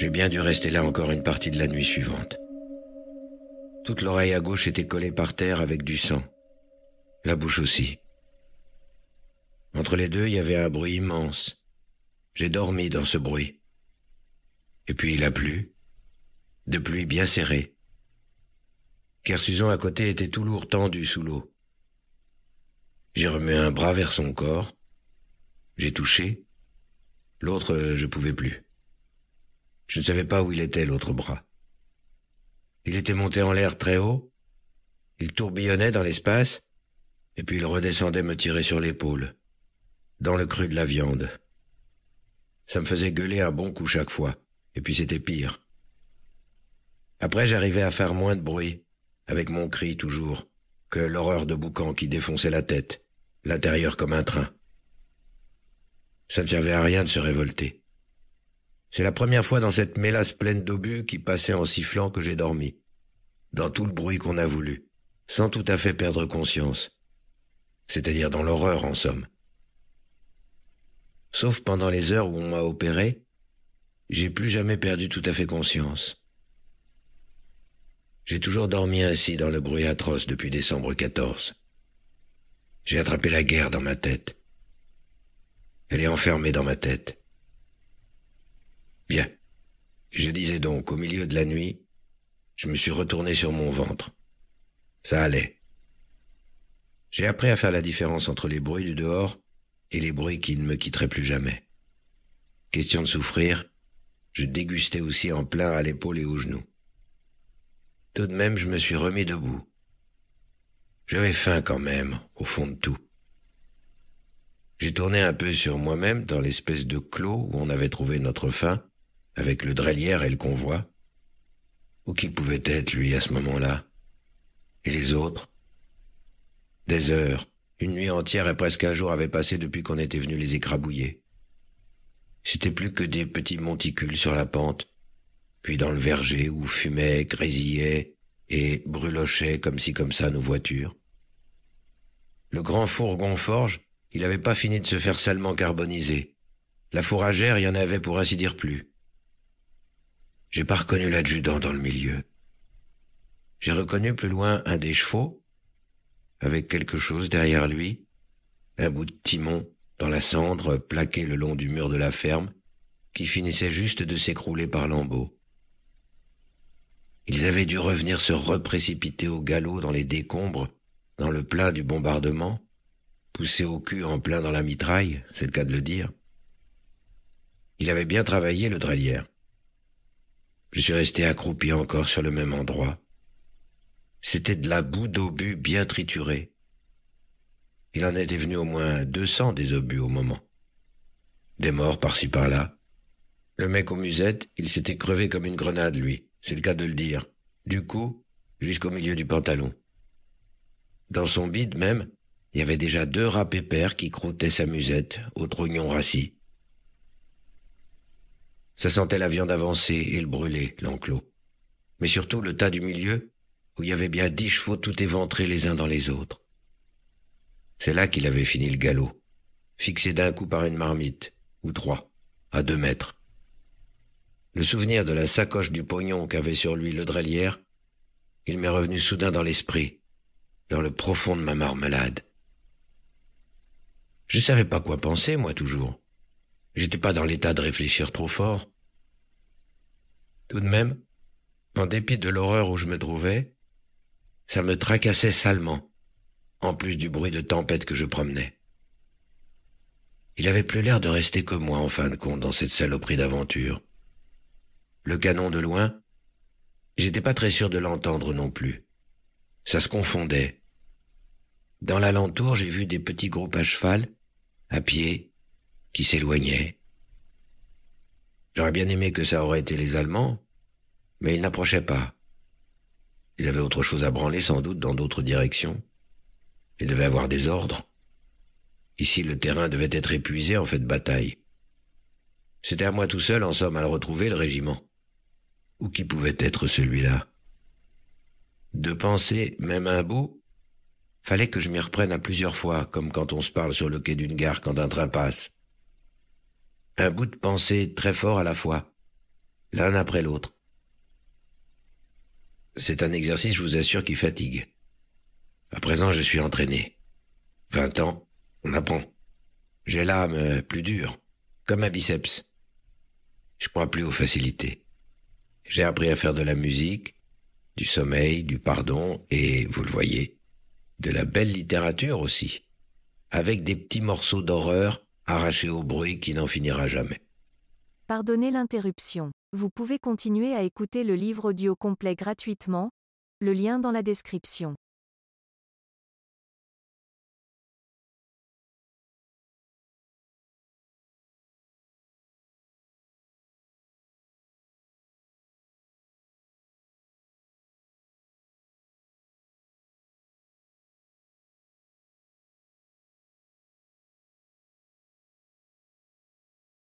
J'ai bien dû rester là encore une partie de la nuit suivante. Toute l'oreille à gauche était collée par terre avec du sang. La bouche aussi. Entre les deux, il y avait un bruit immense. J'ai dormi dans ce bruit. Et puis il a plu. De pluie bien serrée. Kersuzon à côté était tout lourd tendu sous l'eau. J'ai remué un bras vers son corps. J'ai touché. L'autre, je pouvais plus. Je ne savais pas où il était, l'autre bras. Il était monté en l'air très haut. Il tourbillonnait dans l'espace, et puis il redescendait me tirer sur l'épaule, dans le cru de la viande. Ça me faisait gueuler un bon coup chaque fois, et puis c'était pire. Après, j'arrivais à faire moins de bruit, avec mon cri toujours, que l'horreur de boucan qui défonçait la tête, l'intérieur comme un train. Ça ne servait à rien de se révolter. C'est la première fois dans cette mélasse pleine d'obus qui passait en sifflant que j'ai dormi, dans tout le bruit qu'on a voulu, sans tout à fait perdre conscience, c'est-à-dire dans l'horreur en somme. Sauf pendant les heures où on m'a opéré, j'ai plus jamais perdu tout à fait conscience. J'ai toujours dormi ainsi dans le bruit atroce depuis décembre 14. J'ai attrapé la guerre dans ma tête. Elle est enfermée dans ma tête. Bien. Je disais donc, au milieu de la nuit, je me suis retourné sur mon ventre. Ça allait. J'ai appris à faire la différence entre les bruits du dehors et les bruits qui ne me quitteraient plus jamais. Question de souffrir, je dégustais aussi en plein à l'épaule et aux genoux. Tout de même, je me suis remis debout. J'avais faim quand même, au fond de tout. J'ai tourné un peu sur moi-même dans l'espèce de clos où on avait trouvé notre faim, avec le drellière et le convoi. Où qui pouvait être, lui, à ce moment-là Et les autres? Des heures, une nuit entière et presque un jour avaient passé depuis qu'on était venu les écrabouiller. C'était plus que des petits monticules sur la pente, puis dans le verger où fumaient, grésillaient et brûlochaient comme si comme ça nos voitures. Le grand fourgon forge, il n'avait pas fini de se faire salement carboniser. La fourragère, il y en avait pour ainsi dire plus. J'ai pas reconnu l'adjudant dans le milieu. J'ai reconnu plus loin un des chevaux, avec quelque chose derrière lui, un bout de timon dans la cendre plaqué le long du mur de la ferme, qui finissait juste de s'écrouler par lambeaux. Ils avaient dû revenir se reprécipiter au galop dans les décombres, dans le plein du bombardement, poussés au cul en plein dans la mitraille, c'est le cas de le dire. Il avait bien travaillé, le dralière. Je suis resté accroupi encore sur le même endroit. C'était de la boue d'obus bien triturée. Il en était venu au moins deux cents des obus au moment. Des morts par-ci par-là. Le mec aux musettes, il s'était crevé comme une grenade, lui c'est le cas de le dire, du cou jusqu'au milieu du pantalon. Dans son bide même, il y avait déjà deux rats pépères qui croûtaient sa musette au trognon rassis. Ça sentait la viande avancée et le brûlé, l'enclos. Mais surtout le tas du milieu, où il y avait bien dix chevaux tout éventrés les uns dans les autres. C'est là qu'il avait fini le galop, fixé d'un coup par une marmite, ou trois, à deux mètres. Le souvenir de la sacoche du pognon qu'avait sur lui le drellière, il m'est revenu soudain dans l'esprit, dans le profond de ma marmelade. Je ne savais pas quoi penser, moi, toujours. J'étais pas dans l'état de réfléchir trop fort. Tout de même, en dépit de l'horreur où je me trouvais, ça me tracassait salement, en plus du bruit de tempête que je promenais. Il avait plus l'air de rester que moi, en fin de compte, dans cette saloperie d'aventure le canon de loin, j'étais pas très sûr de l'entendre non plus. Ça se confondait. Dans l'alentour, j'ai vu des petits groupes à cheval, à pied, qui s'éloignaient. J'aurais bien aimé que ça aurait été les Allemands, mais ils n'approchaient pas. Ils avaient autre chose à branler sans doute dans d'autres directions. Ils devaient avoir des ordres. Ici, le terrain devait être épuisé en fait de bataille. C'était à moi tout seul, en somme, à le retrouver, le régiment. Ou qui pouvait être celui-là De penser, même un bout, fallait que je m'y reprenne à plusieurs fois, comme quand on se parle sur le quai d'une gare quand un train passe. Un bout de pensée très fort à la fois. l'un après l'autre. C'est un exercice, je vous assure, qui fatigue. À présent, je suis entraîné. Vingt ans, on apprend. J'ai l'âme euh, plus dure, comme un biceps. Je crois plus aux facilités. J'ai appris à faire de la musique, du sommeil, du pardon et, vous le voyez, de la belle littérature aussi, avec des petits morceaux d'horreur arrachés au bruit qui n'en finira jamais. Pardonnez l'interruption. Vous pouvez continuer à écouter le livre audio complet gratuitement, le lien dans la description.